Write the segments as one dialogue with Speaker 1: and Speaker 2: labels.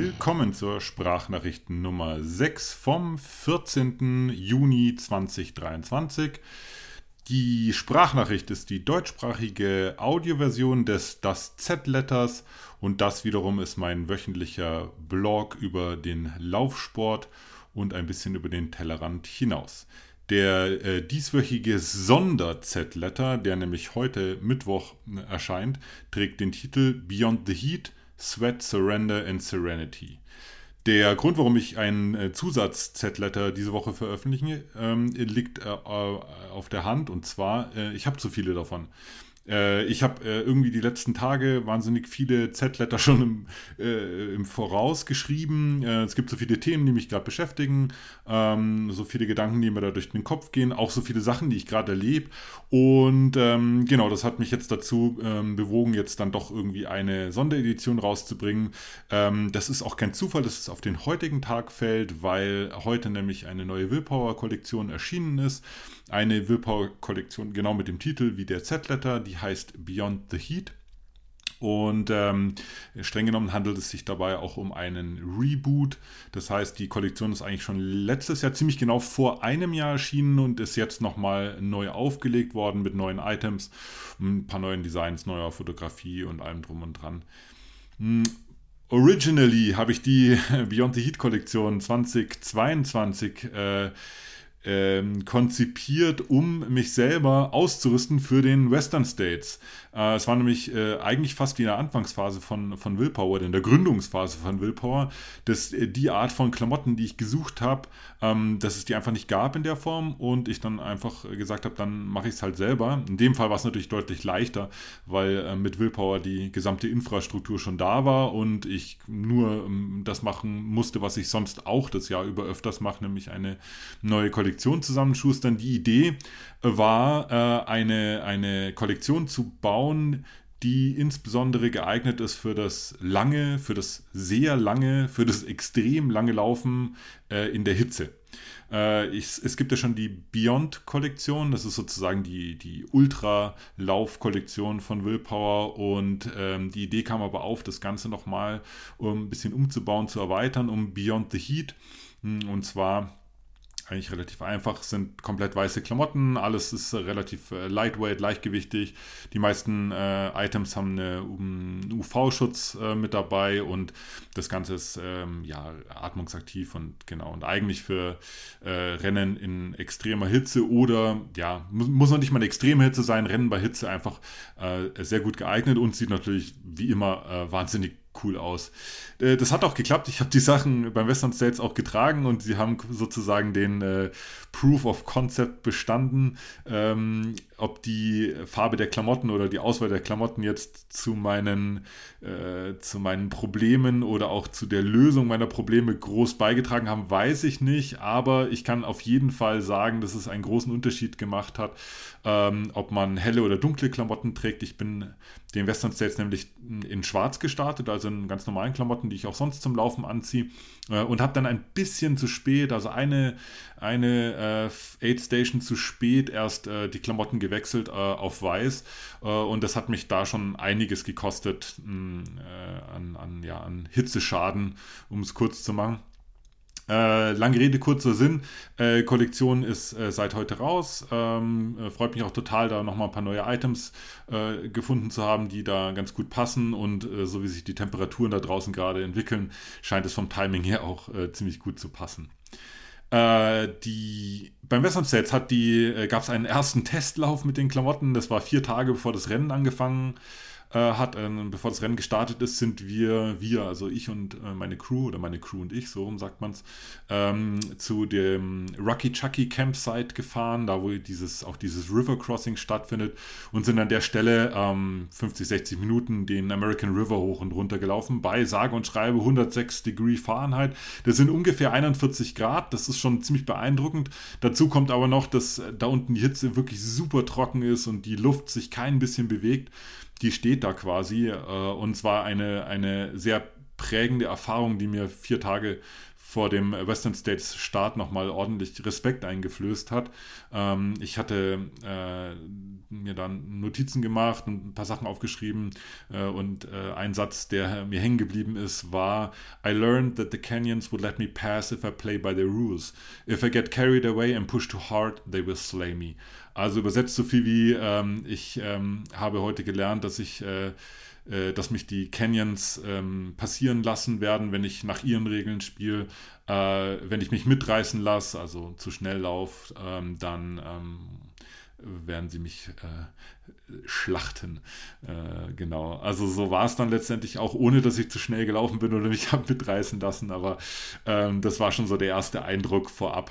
Speaker 1: Willkommen zur Sprachnachrichten Nummer 6 vom 14. Juni 2023. Die Sprachnachricht ist die deutschsprachige Audioversion des Das Z-Letters und das wiederum ist mein wöchentlicher Blog über den Laufsport und ein bisschen über den Tellerrand hinaus. Der äh, dieswöchige Sonder-Z-Letter, der nämlich heute Mittwoch äh, erscheint, trägt den Titel Beyond the Heat, Sweat, Surrender and Serenity. Der Grund, warum ich einen äh, Zusatz-Z-Letter diese Woche veröffentliche, ähm, liegt äh, auf der Hand und zwar, äh, ich habe zu viele davon. Äh, ich habe äh, irgendwie die letzten Tage wahnsinnig viele Z-Letter schon im, äh, im Voraus geschrieben. Äh, es gibt so viele Themen, die mich gerade beschäftigen, ähm, so viele Gedanken, die mir da durch den Kopf gehen, auch so viele Sachen, die ich gerade erlebe. Und ähm, genau, das hat mich jetzt dazu ähm, bewogen, jetzt dann doch irgendwie eine Sonderedition rauszubringen. Ähm, das ist auch kein Zufall, dass es auf den heutigen Tag fällt, weil heute nämlich eine neue Willpower-Kollektion erschienen ist. Eine Willpower-Kollektion genau mit dem Titel wie der Z-Letter, die heißt Beyond the Heat. Und ähm, streng genommen handelt es sich dabei auch um einen Reboot. Das heißt, die Kollektion ist eigentlich schon letztes Jahr ziemlich genau vor einem Jahr erschienen und ist jetzt nochmal neu aufgelegt worden mit neuen Items, ein paar neuen Designs, neuer Fotografie und allem drum und dran. Hm, originally habe ich die Beyond the Heat Kollektion 2022 äh, ähm, konzipiert, um mich selber auszurüsten für den Western States. Äh, es war nämlich äh, eigentlich fast wie in der Anfangsphase von, von Willpower, in der Gründungsphase von Willpower, dass äh, die Art von Klamotten, die ich gesucht habe, ähm, dass es die einfach nicht gab in der Form und ich dann einfach gesagt habe, dann mache ich es halt selber. In dem Fall war es natürlich deutlich leichter, weil äh, mit Willpower die gesamte Infrastruktur schon da war und ich nur ähm, das machen musste, was ich sonst auch das Jahr über öfters mache, nämlich eine neue Kollektion zusammenschustern. Die Idee war, äh, eine, eine Kollektion zu bauen, die insbesondere geeignet ist für das lange, für das sehr lange, für das extrem lange Laufen äh, in der Hitze. Äh, es gibt ja schon die Beyond-Kollektion, das ist sozusagen die, die Ultra-Lauf-Kollektion von Willpower und ähm, die Idee kam aber auf, das Ganze nochmal um ein bisschen umzubauen, zu erweitern, um Beyond the Heat. Hm, und zwar eigentlich relativ einfach, sind komplett weiße Klamotten, alles ist äh, relativ äh, lightweight, leichtgewichtig. Die meisten äh, Items haben einen UV-Schutz äh, mit dabei und das Ganze ist ähm, ja atmungsaktiv und genau und eigentlich für äh, Rennen in extremer Hitze oder ja, muss, muss noch nicht mal eine extreme Hitze sein, Rennen bei Hitze einfach äh, sehr gut geeignet und sieht natürlich wie immer wahnsinnig cool aus. Äh, das hat auch geklappt. Ich habe die Sachen beim Western States auch getragen und sie haben sozusagen den äh, Proof of Concept bestanden. Ähm, ob die Farbe der Klamotten oder die Auswahl der Klamotten jetzt zu meinen, äh, zu meinen Problemen oder auch zu der Lösung meiner Probleme groß beigetragen haben, weiß ich nicht. Aber ich kann auf jeden Fall sagen, dass es einen großen Unterschied gemacht hat, ähm, ob man helle oder dunkle Klamotten trägt. Ich bin den Western States nämlich in schwarz gestartet, also in ganz normalen Klamotten, die ich auch sonst zum Laufen anziehe. Äh, und habe dann ein bisschen zu spät, also eine, eine äh, Aid Station zu spät erst äh, die Klamotten gewechselt äh, auf weiß. Äh, und das hat mich da schon einiges gekostet mh, mm, äh, an, an, ja, an Hitzeschaden, um es kurz zu machen. Äh, lange Rede, kurzer Sinn. Äh, Kollektion ist äh, seit heute raus. Ähm, äh, freut mich auch total, da nochmal ein paar neue Items äh, gefunden zu haben, die da ganz gut passen. Und äh, so wie sich die Temperaturen da draußen gerade entwickeln, scheint es vom Timing her auch ziemlich gut zu passen. die, beim Western Sets hat gab es einen ersten Testlauf mit den Klamotten. Das war vier Tage bevor das Rennen angefangen hat äh, hat, äh, bevor das Rennen gestartet ist, sind wir, wir, also ich und äh, meine Crew oder meine Crew und ich, so rum sagt man es, ähm, zu dem Rocky Chucky Campsite gefahren, da wo dieses, auch dieses River Crossing stattfindet und sind an der Stelle ähm, 50, 60 Minuten den American River hoch und runter gelaufen bei sage und schreibe 106 Degree Fahrenheit. Das sind ungefähr 41 Grad, das ist schon ziemlich beeindruckend. Dazu kommt aber noch, dass da unten die Hitze wirklich super trocken ist und die Luft sich kein bisschen bewegt die steht da quasi. Äh, und zwar eine, eine sehr prägende Erfahrung, die mir vier Tage vor dem Western States Start nochmal ordentlich Respekt eingeflößt hat. Ähm, ich hatte äh, mir dann Notizen gemacht und ein paar Sachen aufgeschrieben äh, und äh, ein Satz, der mir hängen geblieben ist, war I learned that the Canyons would let me pass if I play by the rules. If I get carried away and push too hard, they will slay me. Also übersetzt so viel wie ähm, ich ähm, habe heute gelernt, dass ich äh, dass mich die Canyons ähm, passieren lassen werden, wenn ich nach ihren Regeln spiele. Äh, wenn ich mich mitreißen lasse, also zu schnell laufe, ähm, dann ähm, werden sie mich äh, schlachten. Äh, genau. Also so war es dann letztendlich auch, ohne dass ich zu schnell gelaufen bin oder mich habe mitreißen lassen. Aber ähm, das war schon so der erste Eindruck vorab,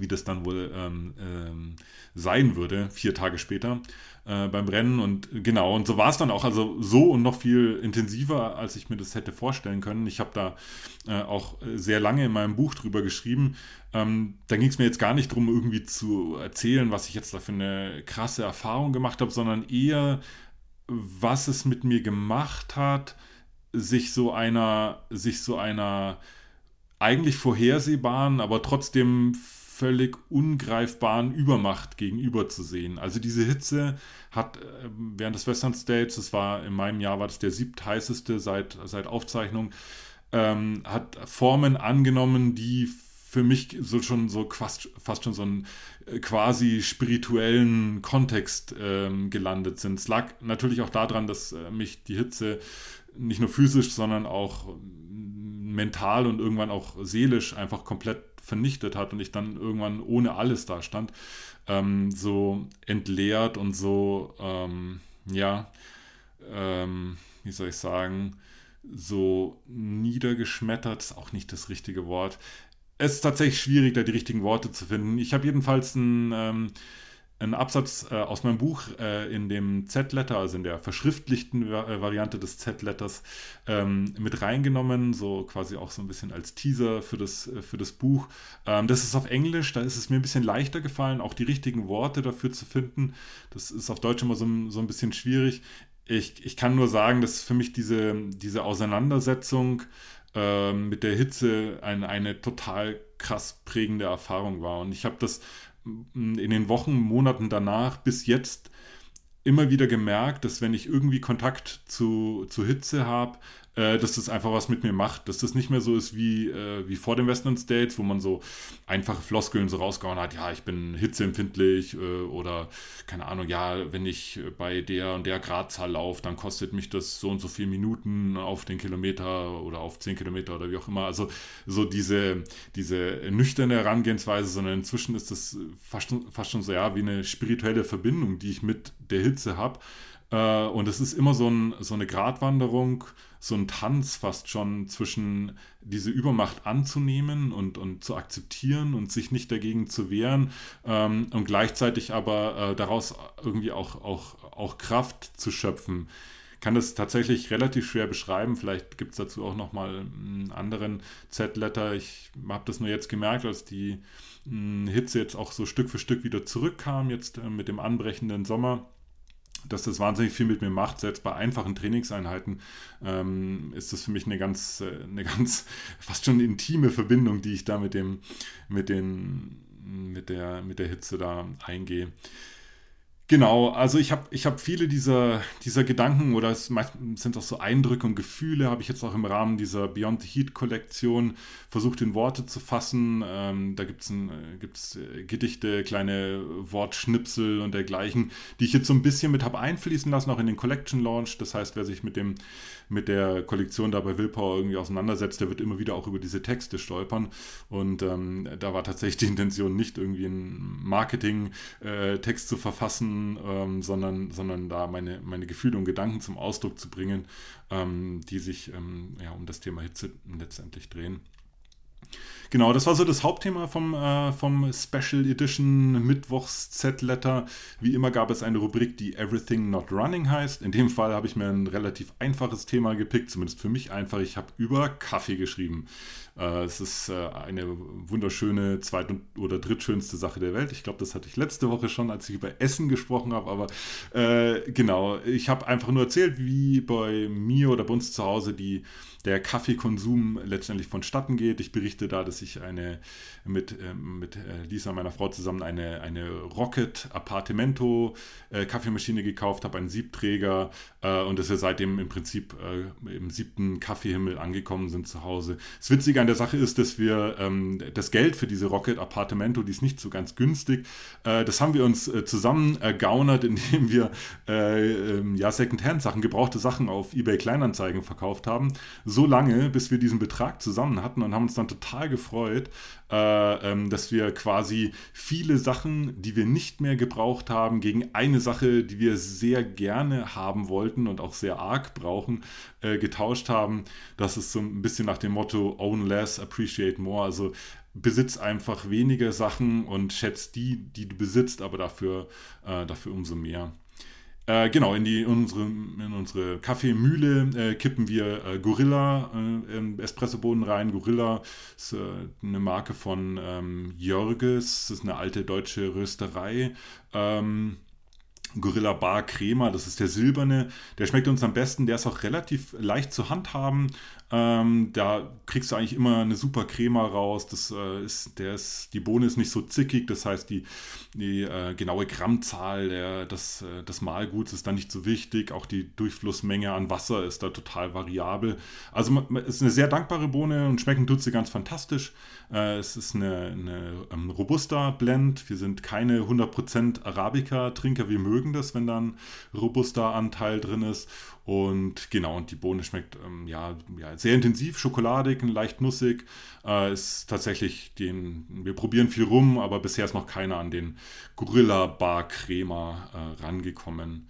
Speaker 1: wie das dann wohl ähm, ähm, sein würde, vier Tage später äh, beim Rennen. Und genau, und so war es dann auch. Also so und noch viel intensiver, als ich mir das hätte vorstellen können. Ich habe da äh, auch sehr lange in meinem Buch drüber geschrieben. Ähm, da ging es mir jetzt gar nicht darum, irgendwie zu erzählen, was ich jetzt da für eine krasse Erfahrung gemacht habe, sondern eher, was es mit mir gemacht hat, sich so einer, sich so einer eigentlich vorhersehbaren, aber trotzdem völlig ungreifbaren Übermacht gegenüber zu sehen. Also diese Hitze hat äh, während des Western States, das war in meinem Jahr, war das der siebtheißeste seit, seit Aufzeichnung, ähm, hat Formen angenommen, die für mich so schon so fast, fast schon so einen äh, quasi spirituellen Kontext ähm, gelandet sind. Es lag natürlich auch daran, dass äh, mich die Hitze nicht nur physisch, sondern auch mental und irgendwann auch seelisch einfach komplett vernichtet hat und ich dann irgendwann ohne alles da stand, ähm, so entleert und so, ähm, ja, ähm, wie soll ich sagen, so niedergeschmettert, ist auch nicht das richtige Wort. Es ist tatsächlich schwierig, da die richtigen Worte zu finden. Ich habe jedenfalls ein ähm, einen Absatz äh, aus meinem Buch äh, in dem Z-Letter, also in der verschriftlichten äh, Variante des Z-Letters, ähm, mit reingenommen, so quasi auch so ein bisschen als Teaser für das, äh, für das Buch. Ähm, das ist auf Englisch, da ist es mir ein bisschen leichter gefallen, auch die richtigen Worte dafür zu finden. Das ist auf Deutsch immer so, so ein bisschen schwierig. Ich, ich kann nur sagen, dass für mich diese, diese Auseinandersetzung ähm, mit der Hitze eine, eine total krass prägende Erfahrung war. Und ich habe das in den Wochen, Monaten danach bis jetzt immer wieder gemerkt, dass wenn ich irgendwie Kontakt zu, zu Hitze habe, äh, dass das einfach was mit mir macht, dass das nicht mehr so ist wie, äh, wie vor den Western States, wo man so einfache Floskeln so rausgehauen hat, ja, ich bin hitzeempfindlich äh, oder keine Ahnung, ja, wenn ich bei der und der Gradzahl laufe, dann kostet mich das so und so viele Minuten auf den Kilometer oder auf zehn Kilometer oder wie auch immer. Also so diese, diese nüchterne Herangehensweise, sondern inzwischen ist das fast, fast schon so, ja, wie eine spirituelle Verbindung, die ich mit der Hitze habe. Äh, und es ist immer so, ein, so eine Gratwanderung, so ein Tanz fast schon zwischen diese Übermacht anzunehmen und, und zu akzeptieren und sich nicht dagegen zu wehren ähm, und gleichzeitig aber äh, daraus irgendwie auch, auch, auch Kraft zu schöpfen. Kann das tatsächlich relativ schwer beschreiben. Vielleicht gibt es dazu auch nochmal einen anderen Z-Letter. Ich habe das nur jetzt gemerkt, als die Hitze jetzt auch so Stück für Stück wieder zurückkam, jetzt äh, mit dem anbrechenden Sommer dass das wahnsinnig viel mit mir macht. Selbst bei einfachen Trainingseinheiten ähm, ist das für mich eine ganz, äh, eine ganz fast schon intime Verbindung, die ich da mit dem, mit den, mit der, mit der Hitze da eingehe. Genau, also ich habe ich hab viele dieser, dieser Gedanken oder es sind auch so Eindrücke und Gefühle, habe ich jetzt auch im Rahmen dieser Beyond the Heat Kollektion versucht in Worte zu fassen. Ähm, da gibt es gibt's äh, Gedichte, kleine Wortschnipsel und dergleichen, die ich jetzt so ein bisschen mit habe einfließen lassen, auch in den Collection Launch. Das heißt, wer sich mit, dem, mit der Kollektion da bei Willpower irgendwie auseinandersetzt, der wird immer wieder auch über diese Texte stolpern. Und ähm, da war tatsächlich die Intention nicht irgendwie einen Marketing-Text äh, zu verfassen, ähm, sondern, sondern da meine, meine Gefühle und Gedanken zum Ausdruck zu bringen, ähm, die sich ähm, ja, um das Thema Hitze letztendlich drehen. Genau, das war so das Hauptthema vom, äh, vom Special Edition Mittwochs Z-Letter. Wie immer gab es eine Rubrik, die Everything Not Running heißt. In dem Fall habe ich mir ein relativ einfaches Thema gepickt, zumindest für mich einfach. Ich habe über Kaffee geschrieben. Äh, es ist äh, eine wunderschöne zweit- oder drittschönste Sache der Welt. Ich glaube, das hatte ich letzte Woche schon, als ich über Essen gesprochen habe. Aber äh, genau, ich habe einfach nur erzählt, wie bei mir oder bei uns zu Hause die der Kaffeekonsum letztendlich vonstatten geht. Ich berichte da, dass ich eine mit, äh, mit äh, Lisa, meiner Frau, zusammen eine, eine Rocket Appartamento äh, Kaffeemaschine gekauft habe, einen Siebträger äh, und dass wir seitdem im Prinzip im siebten Kaffeehimmel angekommen sind zu Hause. Das Witzige an der Sache ist, dass wir ähm, das Geld für diese Rocket Appartamento, die ist nicht so ganz günstig, das haben wir uns zusammen ergaunert, indem wir ähm, ja Secondhand Sachen, gebrauchte Sachen auf eBay Kleinanzeigen verkauft haben. So lange, bis wir diesen Betrag zusammen hatten und haben uns dann total gefreut, äh, ähm, dass wir quasi viele Sachen, die wir nicht mehr gebraucht haben, gegen eine Sache, die wir sehr gerne haben wollten und auch sehr arg brauchen, äh, getauscht haben. Das ist so ein bisschen nach dem Motto Own less, appreciate more. Also besitz einfach weniger Sachen und schätzt die, die du besitzt, aber dafür, äh, dafür umso mehr. Äh, genau, in, die, unsere, in unsere Kaffeemühle äh, kippen wir äh, Gorilla äh, Espressobohnen rein. Gorilla ist äh, eine Marke von ähm, Jörges, das ist eine alte deutsche Rösterei. Ähm, Gorilla Bar Crema, das ist der silberne. Der schmeckt uns am besten. Der ist auch relativ leicht zu handhaben. Ähm, da kriegst du eigentlich immer eine super Crema raus. Das, äh, ist, der ist, die Bohne ist nicht so zickig, das heißt, die, die äh, genaue Grammzahl der, des, äh, des Mahlguts ist da nicht so wichtig. Auch die Durchflussmenge an Wasser ist da total variabel. Also es ist eine sehr dankbare Bohne und schmecken tut sie ganz fantastisch. Äh, es ist eine, eine ähm, robuster Blend. Wir sind keine 100% Arabica-Trinker. Wir mögen das, wenn da ein robuster Anteil drin ist. Und genau, und die Bohne schmeckt ähm, ja, ja, sehr intensiv, schokoladig, leicht nussig. Äh, ist tatsächlich den, wir probieren viel rum, aber bisher ist noch keiner an den Gorilla Bar Crema äh, rangekommen.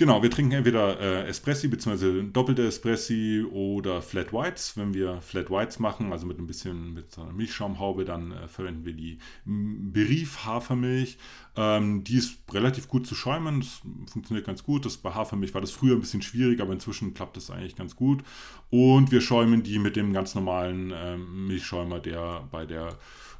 Speaker 1: Genau, wir trinken entweder äh, Espressi bzw. doppelte Espressi oder Flat Whites. Wenn wir Flat Whites machen, also mit ein bisschen mit so einer Milchschaumhaube, dann äh, verwenden wir die Berief Hafermilch. Ähm, die ist relativ gut zu schäumen, das funktioniert ganz gut. Das, bei Hafermilch war das früher ein bisschen schwierig, aber inzwischen klappt das eigentlich ganz gut. Und wir schäumen die mit dem ganz normalen äh, Milchschäumer, der bei der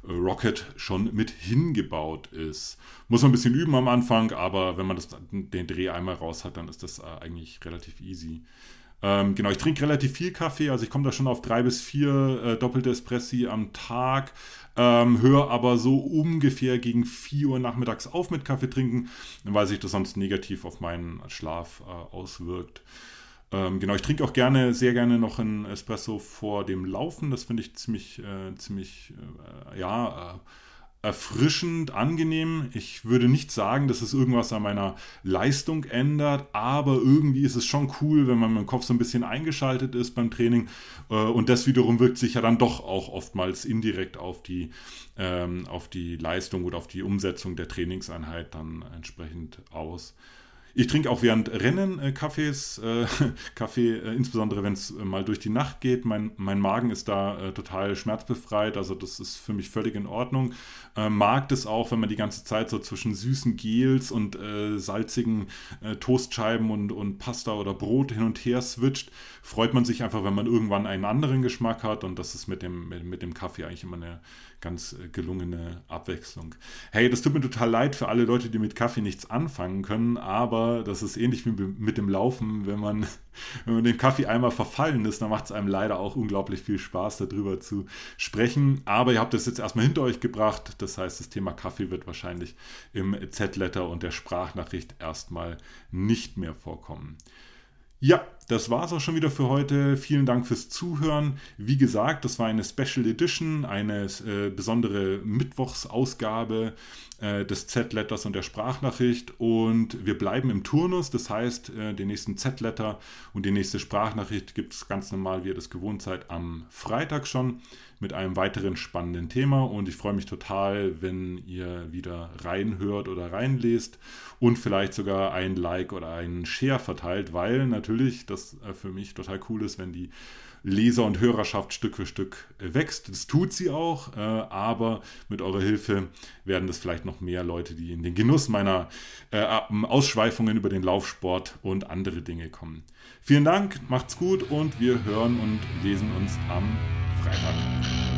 Speaker 1: Rocket schon mit hingebaut ist. Muss man ein bisschen üben am Anfang, aber wenn man das, den Dreh einmal raus hat, dann ist das äh, eigentlich relativ easy. Ähm, genau, ich trinke relativ viel Kaffee, also ich komme da schon auf drei bis vier äh, doppelte Espressi am Tag, ähm, höre aber so ungefähr gegen 4 Uhr nachmittags auf mit Kaffee trinken, weil sich das sonst negativ auf meinen Schlaf äh, auswirkt. Ähm, genau, ich trinke auch gerne, sehr gerne noch einen Espresso vor dem Laufen. Das finde ich ziemlich, äh, ziemlich, äh, ja, äh, erfrischend, angenehm. Ich würde nicht sagen, dass es irgendwas an meiner Leistung ändert, aber irgendwie ist es schon cool, wenn man mit dem Kopf so ein bisschen eingeschaltet ist beim Training. Äh, und das wiederum wirkt sich ja dann doch auch oftmals indirekt auf die, ähm, auf die Leistung oder auf die Umsetzung der Trainingseinheit dann entsprechend aus. Ich trinke auch während Rennen äh, Kaffees, äh, Kaffee, äh, insbesondere wenn es äh, mal durch die Nacht geht. Mein, mein Magen ist da äh, total schmerzbefreit, also das ist für mich völlig in Ordnung. Äh, mag das auch, wenn man die ganze Zeit so zwischen süßen Gels und salzigen Toastscheiben und, und Pasta oder Brot hin und her switcht. Freut man sich einfach, wenn man irgendwann einen anderen Geschmack hat und das ist mit dem, mit, mit dem Kaffee eigentlich immer eine ganz gelungene Abwechslung. Hey, das tut mir total leid für alle Leute, die mit Kaffee nichts anfangen können, aber das ist ähnlich wie mit dem Laufen. Wenn man, wenn man dem Kaffee einmal verfallen ist, dann macht es einem leider auch unglaublich viel Spaß, darüber zu sprechen. Aber ihr habt das jetzt erstmal hinter euch gebracht. Das heißt, das Thema Kaffee wird wahrscheinlich im Z-Letter und der Sprachnachricht erstmal nicht mehr vorkommen. Ja, das war es auch schon wieder für heute. Vielen Dank fürs Zuhören. Wie gesagt, das war eine Special Edition, eine äh, besondere Mittwochsausgabe äh, des Z-Letters und der Sprachnachricht. Und wir bleiben im Turnus, das heißt, äh, den nächsten Z-Letter und die nächste Sprachnachricht gibt es ganz normal, wie ihr das gewohnt seid, am Freitag schon mit einem weiteren spannenden Thema. Und ich freue mich total, wenn ihr wieder reinhört oder reinlest und vielleicht sogar ein Like oder einen Share verteilt, weil natürlich das äh, für mich total cool ist, wenn die Leser- und Hörerschaft Stück für Stück wächst. Das tut sie auch, äh, aber mit eurer Hilfe werden das vielleicht noch mehr Leute, die in den Genuss meiner äh, Ausschweifungen über den Laufsport und andere Dinge kommen. Vielen Dank, macht's gut und wir hören und lesen uns am Freitag.